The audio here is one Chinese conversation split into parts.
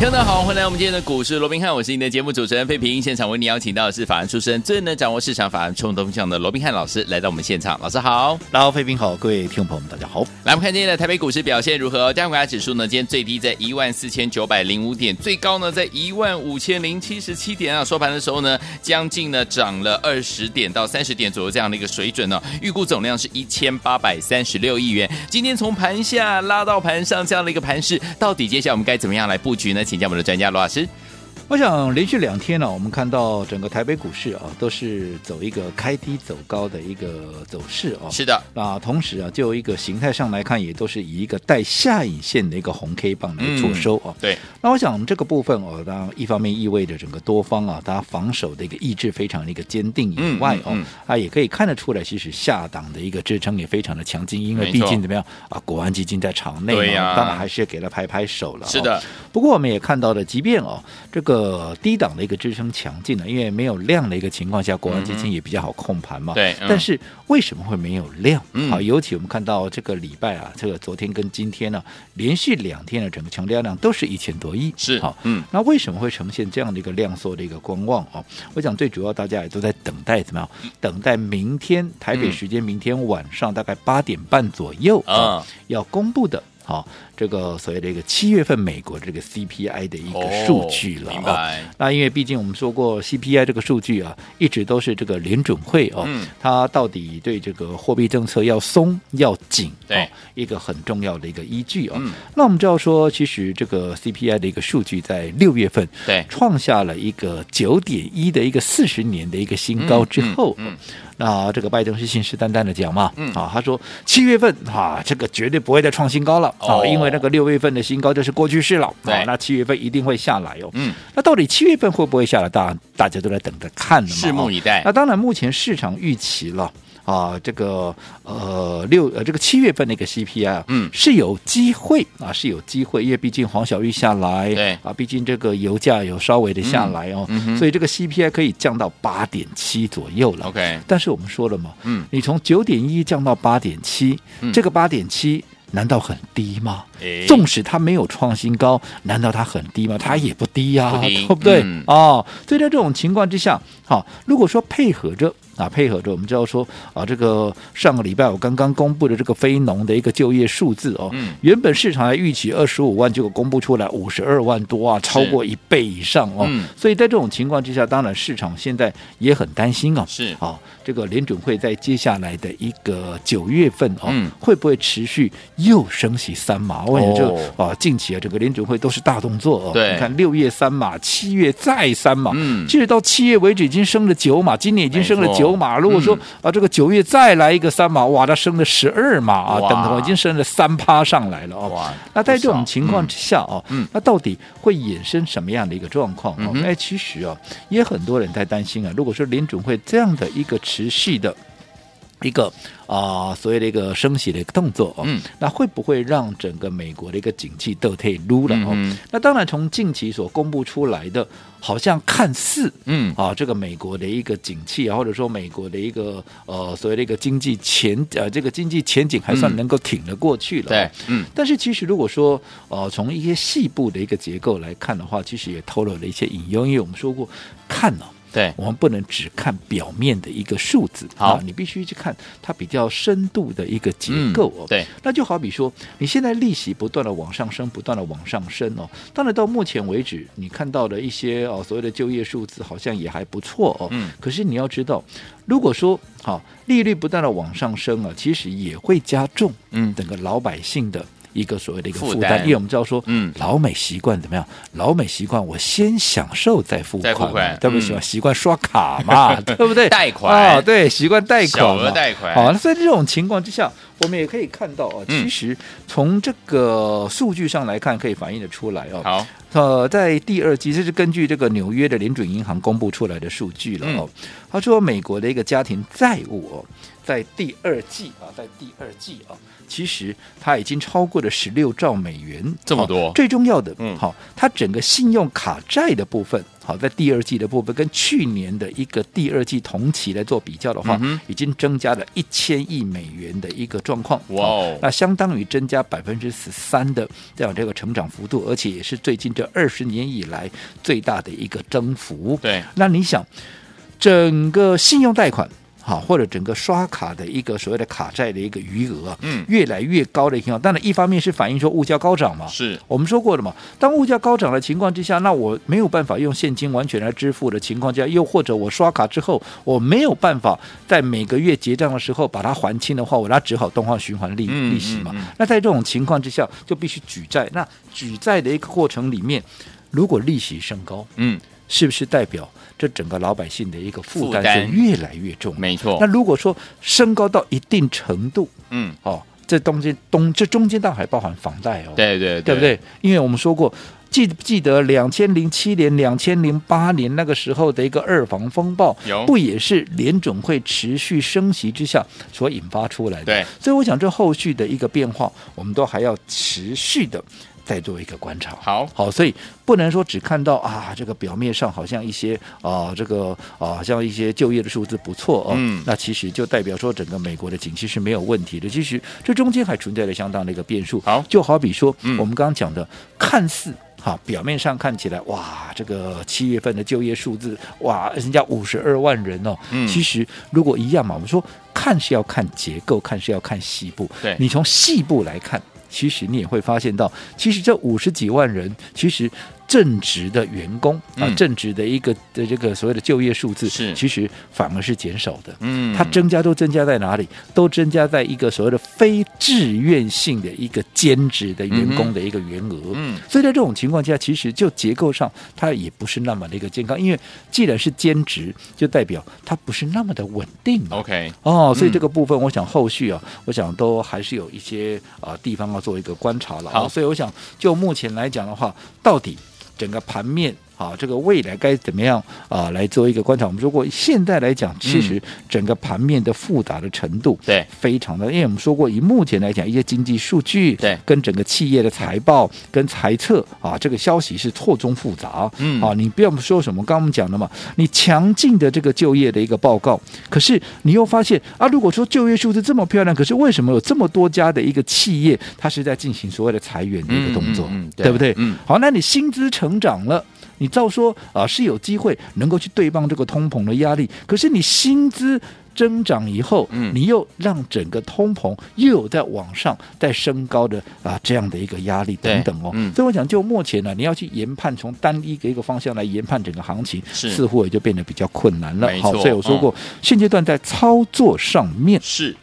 听众好，欢迎来到我们今天的股市罗宾汉，我是你的节目主持人费平。现场为你邀请到的是法案出身、最能掌握市场法案冲动向的罗宾汉老师来到我们现场。老师好，然后，费平好，各位听众朋友们大家好。来，我们看今天的台北股市表现如何？加权指数呢？今天最低在一万四千九百零五点，最高呢在一万五千零七十七点啊。收盘的时候呢，将近呢涨了二十点到三十点左右这样的一个水准呢、预估总量是一千八百三十六亿元。今天从盘下拉到盘上这样的一个盘势，到底接下来我们该怎么样来布局呢？请教我们的专家罗老师。是，我想连续两天呢、啊，我们看到整个台北股市啊，都是走一个开低走高的一个走势啊。是的，那同时啊，就一个形态上来看，也都是以一个带下影线的一个红 K 棒来做收啊。嗯、对，那我想这个部分哦，当然一方面意味着整个多方啊，它防守的一个意志非常的一个坚定以外哦，嗯嗯嗯、啊，也可以看得出来，其实下档的一个支撑也非常的强劲，因为毕竟怎么样啊，国安基金在场内嘛，当然还是给他拍拍手了。是的、哦，不过我们也看到了，即便哦这个。呃，低档的一个支撑强劲呢，因为没有量的一个情况下，国安基金也比较好控盘嘛。对、嗯，但是为什么会没有量？嗯、好，尤其我们看到这个礼拜啊，这个昨天跟今天呢、啊，连续两天的整个成交量都是一千多亿。是，好，嗯，那为什么会呈现这样的一个量缩的一个观望啊？我想最主要大家也都在等待怎么样？等待明天台北时间明天晚上大概八点半左右啊，要公布的。好，这个所谓的一个七月份美国这个 CPI 的一个数据了、哦、明白。那因为毕竟我们说过 CPI 这个数据啊，一直都是这个联准会哦，嗯、它到底对这个货币政策要松要紧，一个很重要的一个依据哦。嗯、那我们知道说，其实这个 CPI 的一个数据在六月份对。创下了一个九点一的一个四十年的一个新高之后。那这个拜登是信誓旦旦的讲嘛，嗯，啊，他说七月份啊，这个绝对不会再创新高了，啊，因为那个六月份的新高就是过去式了，啊，那七月份一定会下来哦，嗯，那到底七月份会不会下来？大家大家都在等着看呢嘛，拭目以待。那当然，目前市场预期了。啊，这个呃六呃这个七月份那个 CPI 啊，嗯，是有机会啊，是有机会，因为毕竟黄小玉下来，对啊，毕竟这个油价有稍微的下来哦，嗯嗯、所以这个 CPI 可以降到八点七左右了。OK，但是我们说了嘛，嗯，你从九点一降到八点七，这个八点七。难道很低吗？纵使它没有创新高，难道它很低吗？它也不低呀、对不对？嗯、哦，所以在这种情况之下，好，如果说配合着啊，配合着，我们知道说啊，这个上个礼拜我刚刚公布的这个非农的一个就业数字哦，嗯、原本市场还预期二十五万，结果公布出来五十二万多啊，超过一倍以上哦。嗯、所以在这种情况之下，当然市场现在也很担心啊，是。啊，这个联准会在接下来的一个九月份哦，嗯、会不会持续？又升息三码，我想这啊，近期啊，整个联准会都是大动作哦。对，你看六月三码，七月再三码，嗯，其实到七月为止已经升了九码，今年已经升了九码。如果说啊，这个九月再来一个三码，哇，它升了十二码啊，等同已经升了三趴上来了哦。那在这种情况之下哦，嗯，那到底会衍生什么样的一个状况哦？哎，其实啊，也很多人在担心啊。如果说联准会这样的一个持续的。一个啊、呃，所谓的一个升息的一个动作哦，嗯，那会不会让整个美国的一个景气都退撸了哦？嗯、那当然，从近期所公布出来的，好像看似嗯啊，这个美国的一个景气啊，或者说美国的一个呃所谓的一个经济前呃这个经济前景还算能够挺得过去了，哦，对，嗯。但是其实如果说呃从一些细部的一个结构来看的话，其实也透露了一些隐忧，因为我们说过看呢，哦。对，我们不能只看表面的一个数字，好，啊、你必须去看它比较深度的一个结构哦。嗯、对，那就好比说，你现在利息不断的往上升，不断的往上升哦。当然到目前为止，你看到的一些哦所谓的就业数字好像也还不错哦。嗯。可是你要知道，如果说好、哦、利率不断的往上升啊，其实也会加重嗯整个老百姓的一个所谓的一个负担，因为我们知道说，嗯，老美习惯怎么样？老美习惯我先享受再付款，付款对不对？习惯刷卡嘛，对不对？贷款啊，对，习惯贷款，小额贷款。好，那在这种情况之下，我们也可以看到啊，其实从这个数据上来看，可以反映得出来哦。好，呃，在第二季，这是根据这个纽约的联准银行公布出来的数据了哦。他说，美国的一个家庭债务哦，在第二季啊，在第二季啊。其实它已经超过了十六兆美元，这么多。最重要的，嗯，好，它整个信用卡债的部分，好，在第二季的部分跟去年的一个第二季同期来做比较的话，嗯、已经增加了一千亿美元的一个状况。哇哦，那相当于增加百分之十三的这样这个成长幅度，而且也是最近这二十年以来最大的一个增幅。对，那你想，整个信用贷款。好，或者整个刷卡的一个所谓的卡债的一个余额，嗯，越来越高的情况。当然，一方面是反映说物价高涨嘛，是我们说过的嘛。当物价高涨的情况之下，那我没有办法用现金完全来支付的情况下，又或者我刷卡之后，我没有办法在每个月结账的时候把它还清的话，我那只好动换循环利利息嘛。那在这种情况之下，就必须举债。那举债的一个过程里面，如果利息升高，嗯，是不是代表？这整个老百姓的一个负担是越来越重，没错。那如果说升高到一定程度，嗯，哦，这中间东这中间当然还包含房贷哦，对对对，对不对？因为我们说过，记不记得两千零七年、两千零八年那个时候的一个二房风暴，有不也是联准会持续升息之下所引发出来的？对，所以我想这后续的一个变化，我们都还要持续的。再做一个观察，好。好，所以不能说只看到啊，这个表面上好像一些啊，这个啊，像一些就业的数字不错哦，嗯，那其实就代表说整个美国的景气是没有问题的。其实这中间还存在着相当的一个变数。好，就好比说我们刚刚讲的，看似哈表面上看起来哇，这个七月份的就业数字哇，人家五十二万人哦，嗯，其实如果一样嘛，我们说看是要看结构，看是要看细部，对，你从细部来看。其实你也会发现到，其实这五十几万人，其实。正职的员工啊，正职的一个的这个所谓的就业数字是，其实反而是减少的。嗯，它增加都增加在哪里？都增加在一个所谓的非自愿性的一个兼职的员工的一个员额。嗯，所以在这种情况下，其实就结构上它也不是那么的一个健康，因为既然是兼职，就代表它不是那么的稳定。OK，哦，所以这个部分，我想后续啊，我想都还是有一些啊地方要做一个观察了。好，所以我想就目前来讲的话，到底。整个盘面。啊，这个未来该怎么样啊？来做一个观察。我们说过，现在来讲，其实整个盘面的复杂的程度对非常的，因为我们说过，以目前来讲，一些经济数据对跟整个企业的财报跟财测啊，这个消息是错综复杂。嗯，啊，你不要说什么，刚刚我们讲的嘛，你强劲的这个就业的一个报告，可是你又发现啊，如果说就业数字这么漂亮，可是为什么有这么多家的一个企业，它是在进行所谓的裁员的一个动作，嗯嗯嗯、对，对不对？嗯，好，那你薪资成长了。你照说啊是有机会能够去对抗这个通膨的压力，可是你薪资增长以后，嗯，你又让整个通膨又有在往上在升高的啊这样的一个压力等等哦，嗯，所以我想就目前呢，你要去研判从单一的一个方向来研判整个行情，似乎也就变得比较困难了。好，所以我说过，现阶段在操作上面是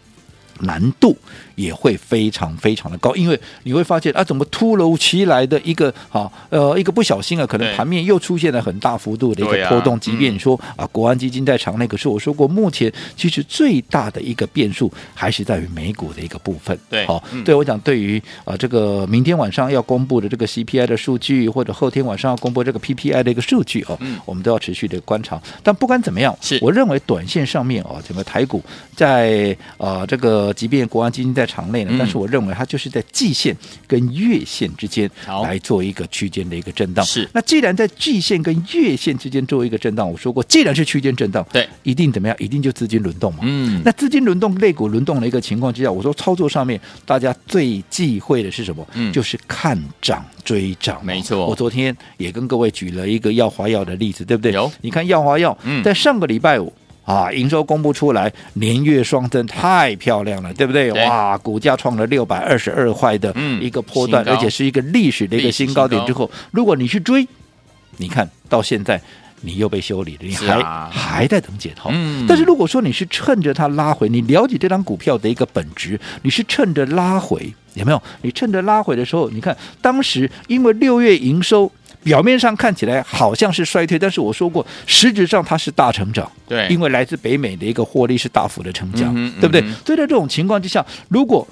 难度。也会非常非常的高，因为你会发现啊，怎么突如其来的一个啊，呃，一个不小心啊，可能盘面又出现了很大幅度的一个波动。啊、即便你说啊，国安基金在场内，可是我说过，目前其实最大的一个变数还是在于美股的一个部分。对，好、嗯，对我讲，对于啊这个明天晚上要公布的这个 CPI 的数据，或者后天晚上要公布这个 PPI 的一个数据啊，嗯、我们都要持续的观察。但不管怎么样，是我认为短线上面啊，整个台股在啊这个，即便国安基金在场内呢，但是我认为它就是在季线跟月线之间来做一个区间的一个震荡。是，那既然在季线跟月线之间做一个震荡，我说过，既然是区间震荡，对，一定怎么样？一定就资金轮动嘛。嗯，那资金轮动、类股轮动的一个情况之下，我说操作上面大家最忌讳的是什么？嗯，就是看涨追涨。没错，我昨天也跟各位举了一个耀华药的例子，对不对？有，你看耀华药，在上个礼拜五。啊，营收公布出来，年月双增，太漂亮了，对不对？对哇，股价创了六百二十二块的一个波段，嗯、而且是一个历史的一个新高点之后，如果你去追，你看到现在你又被修理了，你还、啊、还在等解套。嗯、但是如果说你是趁着它拉回，你了解这张股票的一个本质，你是趁着拉回。有没有？你趁着拉回的时候，你看当时因为六月营收表面上看起来好像是衰退，但是我说过，实质上它是大成长。对，因为来自北美的一个获利是大幅的成长，嗯、对不对？所以在这种情况之下，如果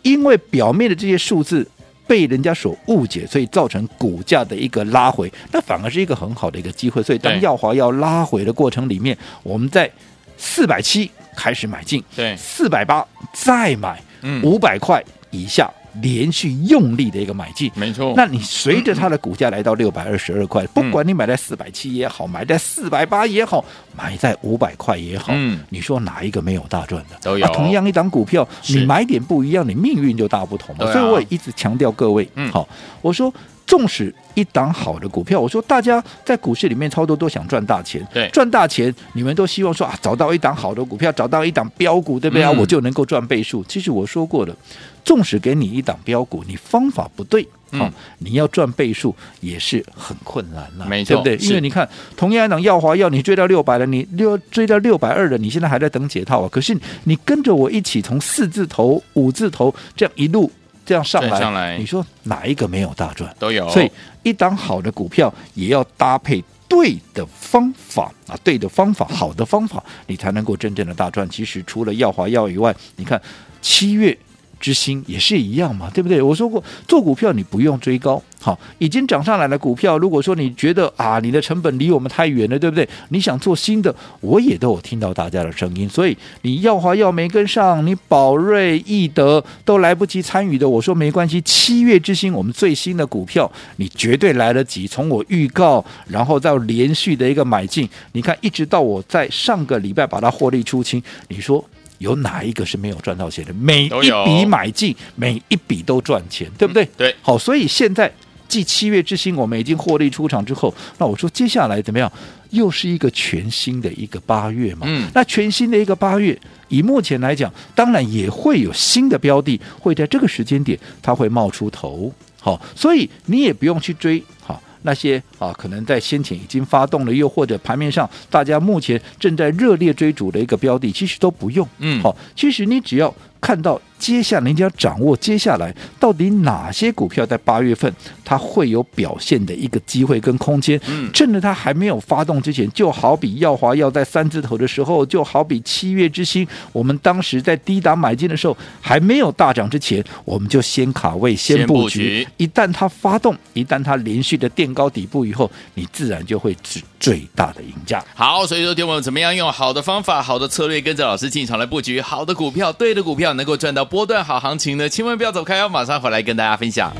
因为表面的这些数字被人家所误解，所以造成股价的一个拉回，那反而是一个很好的一个机会。所以当耀华要拉回的过程里面，我们在四百七开始买进，对，四百八再买，五百块以下。连续用力的一个买进，没错。那你随着它的股价来到六百二十二块，嗯、不管你买在四百七也好，买在四百八也好，买在五百块也好，嗯，你说哪一个没有大赚的？都有。啊、同样一档股票，你买点不一样，你命运就大不同嘛。所以我也一直强调各位，嗯，好，我说。纵使一档好的股票，我说大家在股市里面操作都想赚大钱，对，赚大钱，你们都希望说啊，找到一档好的股票，找到一档标股，对不对啊？嗯、我就能够赚倍数。其实我说过了，纵使给你一档标股，你方法不对，好、嗯，你要赚倍数也是很困难了，没错，对不对？因为你看，同样一档耀华药，你追到六百了，你六追到六百二了，你现在还在等解套啊？可是你跟着我一起从四字头、五字头这样一路。这样上来，上来，你说哪一个没有大赚？都有。所以一档好的股票也要搭配对的方法啊，对的方法，好的方法，你才能够真正的大赚。其实除了耀华药以外，你看七月。之星也是一样嘛，对不对？我说过，做股票你不用追高，好，已经涨上来的股票，如果说你觉得啊，你的成本离我们太远了，对不对？你想做新的，我也都有听到大家的声音，所以你耀华药没跟上，你宝瑞、易德都来不及参与的，我说没关系，七月之星我们最新的股票，你绝对来得及。从我预告，然后再连续的一个买进，你看一直到我在上个礼拜把它获利出清，你说。有哪一个是没有赚到钱的？每一笔买进，每一笔都赚钱，对不对？对。好，所以现在继七月之星，我们已经获利出场之后，那我说接下来怎么样？又是一个全新的一个八月嘛。嗯。那全新的一个八月，以目前来讲，当然也会有新的标的会在这个时间点，它会冒出头。好，所以你也不用去追。好。那些啊，可能在先前已经发动了，又或者盘面上大家目前正在热烈追逐的一个标的，其实都不用。嗯，好，其实你只要。看到接下来，你就要掌握接下来到底哪些股票在八月份它会有表现的一个机会跟空间。嗯，趁着它还没有发动之前，就好比耀华要在三字头的时候，就好比七月之星，我们当时在低档买进的时候，还没有大涨之前，我们就先卡位、先布局。一旦它发动，一旦它连续的垫高底部以后，你自然就会是最大的赢家。好，所以说，听我们怎么样用好的方法、好的策略，跟着老师进场来布局好的股票，对的股票。能够赚到波段好行情的，千万不要走开，要马上回来跟大家分享。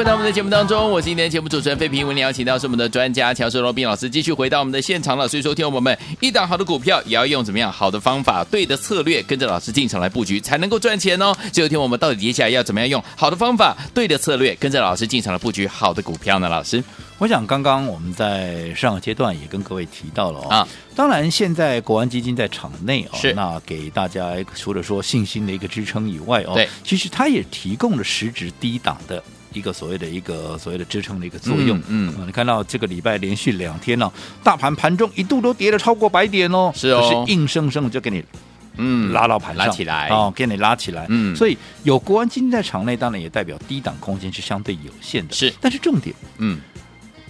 回到我们的节目当中，我是今天节目主持人费平，为您邀请到是我们的专家乔世罗宾老师，继续回到我们的现场了。所以说，听我们一档好的股票，也要用怎么样好的方法、对的策略，跟着老师进场来布局，才能够赚钱哦。最后听我们到底接下来要怎么样用好的方法、对的策略，跟着老师进场来布局好的股票呢？老师，我想刚刚我们在上个阶段也跟各位提到了哦。啊，当然现在国安基金在场内哦，那给大家除了说信心的一个支撑以外哦，对，其实它也提供了实质低档的。一个所谓的一个所谓的支撑的一个作用，嗯，嗯，你看到这个礼拜连续两天呢、啊，大盘盘中一度都跌了超过百点哦，是哦，硬生生的就给你，嗯，拉到盘上拉起来。哦，给你拉起来，嗯，所以有国安基金在场内，当然也代表低档空间是相对有限的，是，但是重点，嗯，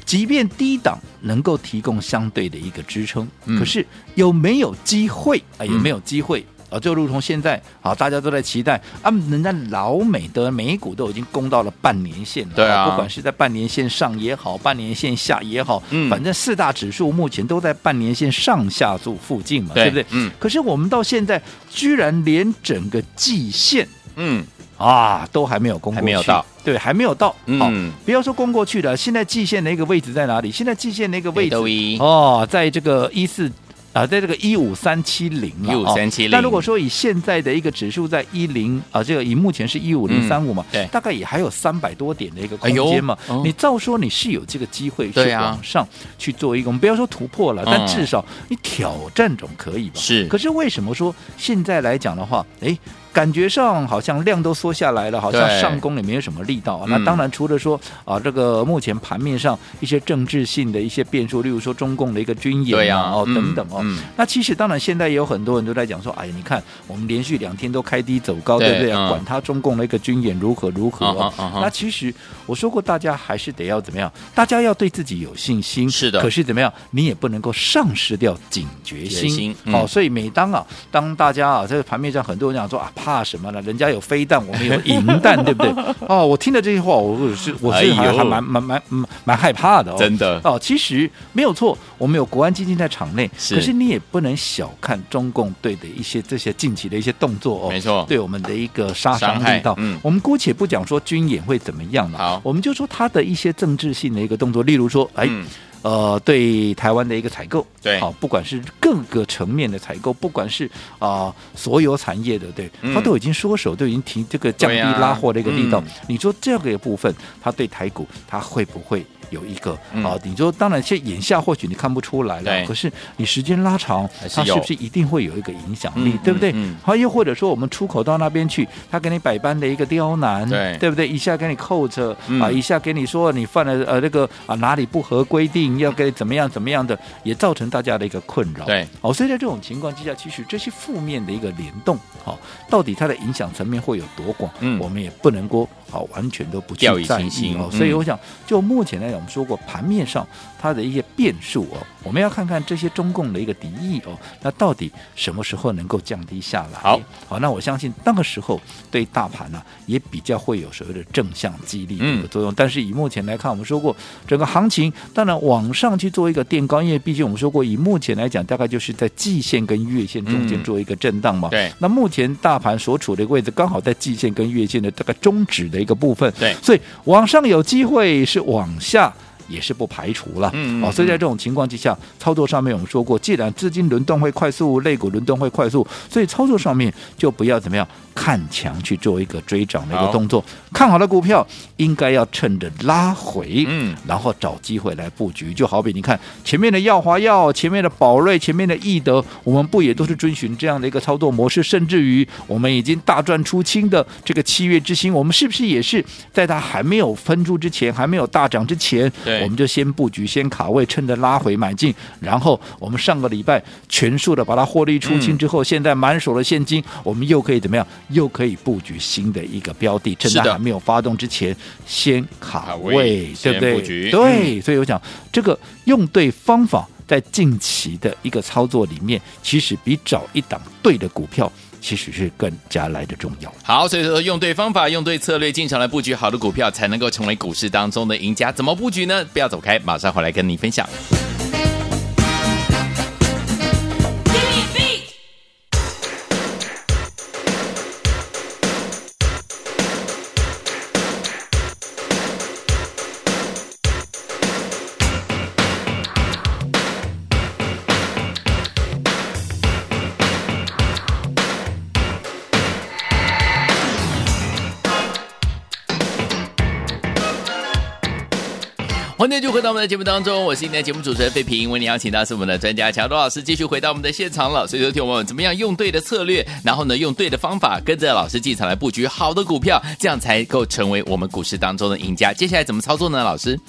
即便低档能够提供相对的一个支撑，嗯、可是有没有机会啊？有没有机会？啊，就如同现在啊，大家都在期待啊，人家老美的美股都已经攻到了半年线了，对啊，不管是在半年线上也好，半年线下也好，嗯，反正四大指数目前都在半年线上下柱附近嘛，对，对不对？嗯。可是我们到现在居然连整个季线，嗯啊，都还没有攻过去，还没有到，对，还没有到。嗯，不要说攻过去了，现在季线的一个位置在哪里？现在季线的一个位置哦，在这个一四。啊，在这个一五三七零，一五三七零。那如果说以现在的一个指数在一零啊，这个以目前是一五零三五嘛，对，大概也还有三百多点的一个空间嘛。哎、你照说你是有这个机会去往上去做一个，我们不要说突破了，但至少你挑战总可以吧？是。可是为什么说现在来讲的话，哎？感觉上好像量都缩下来了，好像上攻也没有什么力道啊。那当然，除了说啊，这个目前盘面上一些政治性的一些变数，例如说中共的一个军演啊，哦等等哦。那其实当然，现在也有很多人都在讲说，哎呀，你看我们连续两天都开低走高，对不对？管他中共的一个军演如何如何。那其实我说过，大家还是得要怎么样？大家要对自己有信心。是的。可是怎么样？你也不能够丧失掉警觉心。好，所以每当啊，当大家啊，在盘面上很多人讲说啊。怕什么呢？人家有飞弹，我们有银弹，对不对？哦，我听了这些话，我是我是还还蛮蛮蛮蛮蛮害怕的哦。真的哦，其实没有错，我们有国安基金在场内，是可是你也不能小看中共队的一些这些近期的一些动作哦。没错，对我们的一个杀伤力道。嗯，我们姑且不讲说军演会怎么样了，好，我们就说他的一些政治性的一个动作，例如说，哎。嗯呃，对台湾的一个采购，对，好，不管是各个层面的采购，不管是啊、呃、所有产业的，对，他都已经缩手，都已经提这个降低拉货的一个力道。你说这个部分，他对台股，他会不会？有一个啊，你说当然，现眼下或许你看不出来了，可是你时间拉长，它是不是一定会有一个影响力，对不对？好，又或者说我们出口到那边去，他给你百般的一个刁难，对对不对？一下给你扣着啊，一下给你说你犯了呃那个啊哪里不合规定，要该怎么样怎么样的，也造成大家的一个困扰。对，哦，所以在这种情况之下，其实这些负面的一个联动，好，到底它的影响层面会有多广？嗯，我们也不能够。好，完全都不去在意哦。所以我想，就目前来讲，我们说过盘面上它的一些变数哦，我们要看看这些中共的一个敌意哦，那到底什么时候能够降低下来？好，好，那我相信那个时候对大盘呢、啊、也比较会有所谓的正向激励的一个作用。但是以目前来看，我们说过整个行情当然往上去做一个垫高，因为毕竟我们说过，以目前来讲，大概就是在季线跟月线中间做一个震荡嘛。对。那目前大盘所处的位置刚好在季线跟月线的这个中指的。一个部分，对，所以往上有机会，是往下也是不排除了。嗯，嗯，哦，所以在这种情况之下，操作上面我们说过，既然资金轮动会快速，类股轮动会快速，所以操作上面就不要怎么样。看强去做一个追涨的一个动作，好看好的股票应该要趁着拉回，嗯，然后找机会来布局。就好比你看前面的耀华药、前面的宝瑞、前面的易德，我们不也都是遵循这样的一个操作模式？甚至于我们已经大赚出清的这个七月之星，我们是不是也是在它还没有分出之前，还没有大涨之前，对我们就先布局、先卡位，趁着拉回买进。然后我们上个礼拜全数的把它获利出清之后，嗯、现在满手的现金，我们又可以怎么样？又可以布局新的一个标的，趁它还没有发动之前，先卡位，对不对？对，所以我想这个用对方法，在近期的一个操作里面，其实比找一档对的股票，其实是更加来的重要。好，所以说用对方法，用对策略，进场来布局好的股票，才能够成为股市当中的赢家。怎么布局呢？不要走开，马上回来跟你分享。欢迎就回到我们的节目当中，我是今天节目主持人费平，为你邀请到是我们的专家乔多老师，继续回到我们的现场了。所以，说听我们怎么样用对的策略，然后呢，用对的方法，跟着老师进场来布局好的股票，这样才够成为我们股市当中的赢家。接下来怎么操作呢？老师？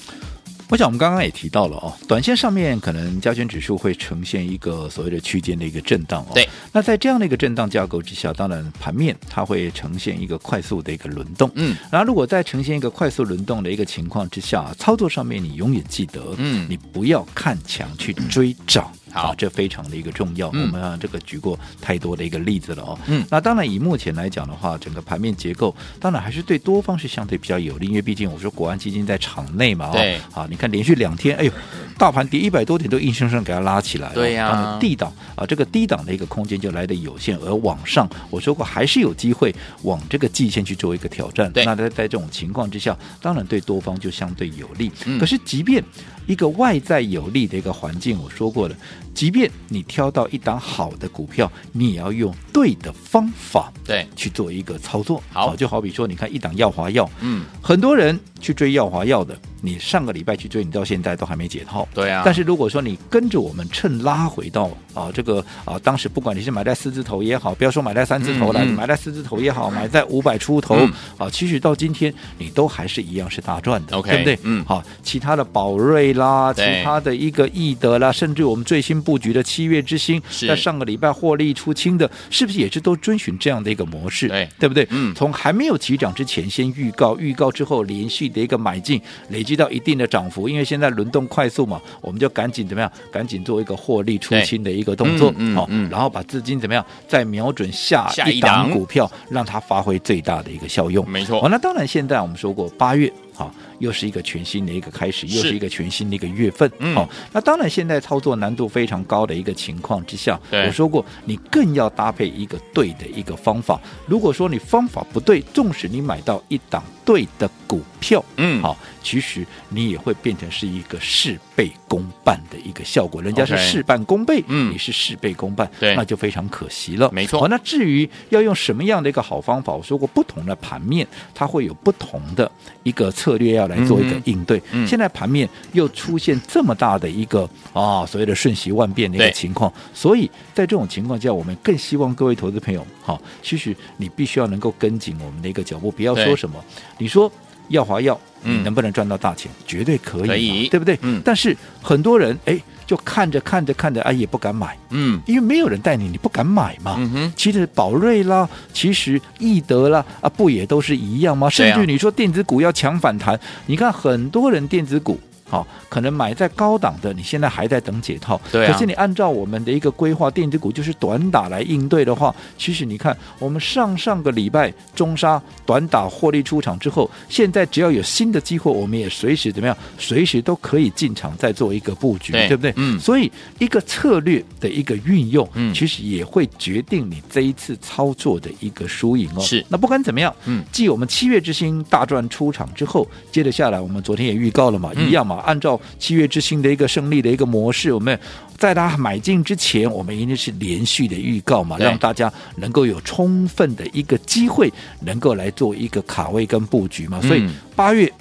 我想我们刚刚也提到了哦，短线上面可能加权指数会呈现一个所谓的区间的一个震荡哦。对。那在这样的一个震荡架构之下，当然盘面它会呈现一个快速的一个轮动。嗯。然后如果在呈现一个快速轮动的一个情况之下，操作上面你永远记得，嗯，你不要看强去追涨。好，啊，这非常的一个重要。嗯、我们啊，这个举过太多的一个例子了哦。嗯，那当然以目前来讲的话，整个盘面结构当然还是对多方是相对比较有利，因为毕竟我说国安基金在场内嘛，对，啊，你看连续两天，哎呦，大盘跌一百多点都硬生生给它拉起来了，对呀、啊，低档啊，这个低档的一个空间就来的有限，而往上我说过还是有机会往这个季线去做一个挑战。对，那在在这种情况之下，当然对多方就相对有利。嗯、可是即便一个外在有利的一个环境，我说过了，即便你挑到一档好的股票，你也要用对的方法，对，去做一个操作。好，就好比说，你看一档耀华药，嗯，很多人去追耀华药的，你上个礼拜去追，你到现在都还没解套。对啊。但是如果说你跟着我们趁拉回到啊这个啊，当时不管你是买在四字头也好，不要说买在三字头了，嗯嗯、买在四字头也好，买在五百出头、嗯、啊，其实到今天你都还是一样是大赚的对不对？嗯。好，其他的宝瑞啦，其他的一个易德啦，甚至我们最新布局的七月之星，在上个礼拜获利出清的，是不是也是都遵循这样的一个模式？对，对不对？嗯，从还没有起涨之前先预告，预告之后连续的一个买进，累积到一定的涨幅，因为现在轮动快速嘛，我们就赶紧怎么样？赶紧做一个获利出清的一个动作，好、嗯嗯嗯，然后把资金怎么样？再瞄准下一档股票，让它发挥最大的一个效用。没错。好，那当然现在我们说过八月。好，又是一个全新的一个开始，又是一个全新的一个月份。好、嗯，那当然，现在操作难度非常高的一个情况之下，我说过，你更要搭配一个对的一个方法。如果说你方法不对，纵使你买到一档对的股票，嗯，好，其实你也会变成是一个事倍功半的一个效果。人家是事半功倍，嗯，你是事倍功半，对，那就非常可惜了。没错。好，那至于要用什么样的一个好方法，我说过，不同的盘面它会有不同的一个策略要来做一个应对。嗯嗯、现在盘面又出现这么大的一个啊，所谓的瞬息万变的一个情况，所以在这种情况下，我们更希望各位投资朋友，好，其实你必须要能够跟紧我们的一个脚步，不要说什么，你说耀华药，你能不能赚到大钱？嗯、绝对可以，可以，对不对？嗯。但是很多人哎。就看着看着看着，哎，也不敢买，嗯，因为没有人带你，你不敢买嘛。嗯哼，其实宝瑞啦，其实易德啦，啊，不也都是一样吗？甚至你说电子股要强反弹，你看很多人电子股。好，可能买在高档的，你现在还在等解套。对、啊。可是你按照我们的一个规划，电子股就是短打来应对的话，其实你看，我们上上个礼拜中沙短打获利出场之后，现在只要有新的机会，我们也随时怎么样，随时都可以进场再做一个布局，对，对不对？嗯。所以一个策略的一个运用，嗯，其实也会决定你这一次操作的一个输赢哦。是。那不管怎么样，嗯，继我们七月之星大赚出场之后，接着下来，我们昨天也预告了嘛，嗯、一样嘛。按照七月之星的一个胜利的一个模式，我们在它买进之前，我们一定是连续的预告嘛，让大家能够有充分的一个机会，能够来做一个卡位跟布局嘛。所以八月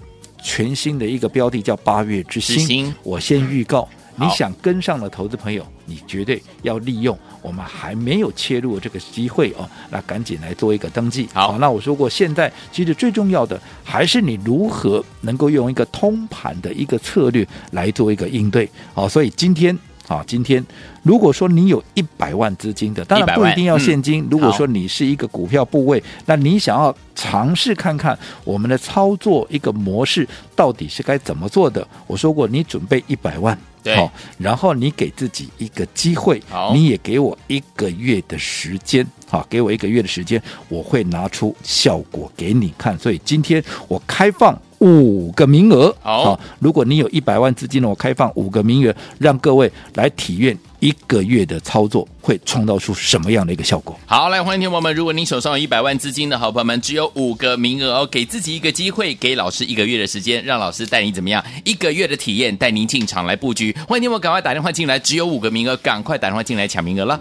全新的一个标的叫八月之星，我先预告。你想跟上的投资朋友，你绝对要利用我们还没有切入的这个机会哦，那赶紧来做一个登记。好，那我说过，现在其实最重要的还是你如何能够用一个通盘的一个策略来做一个应对。好，所以今天啊，今天如果说你有一百万资金的，当然不一定要现金。如果说你是一个股票部位，那你想要尝试看看我们的操作一个模式到底是该怎么做的，我说过，你准备一百万。好，然后你给自己一个机会，你也给我一个月的时间，好，给我一个月的时间，我会拿出效果给你看。所以今天我开放五个名额，好，如果你有一百万资金呢，我开放五个名额，让各位来体验。一个月的操作会创造出什么样的一个效果？好，来欢迎朋友们，如果您手上有一百万资金的好朋友们，只有五个名额哦，给自己一个机会，给老师一个月的时间，让老师带你怎么样？一个月的体验，带您进场来布局。欢迎听友赶快打电话进来，只有五个名额，赶快打电话进来抢名额了。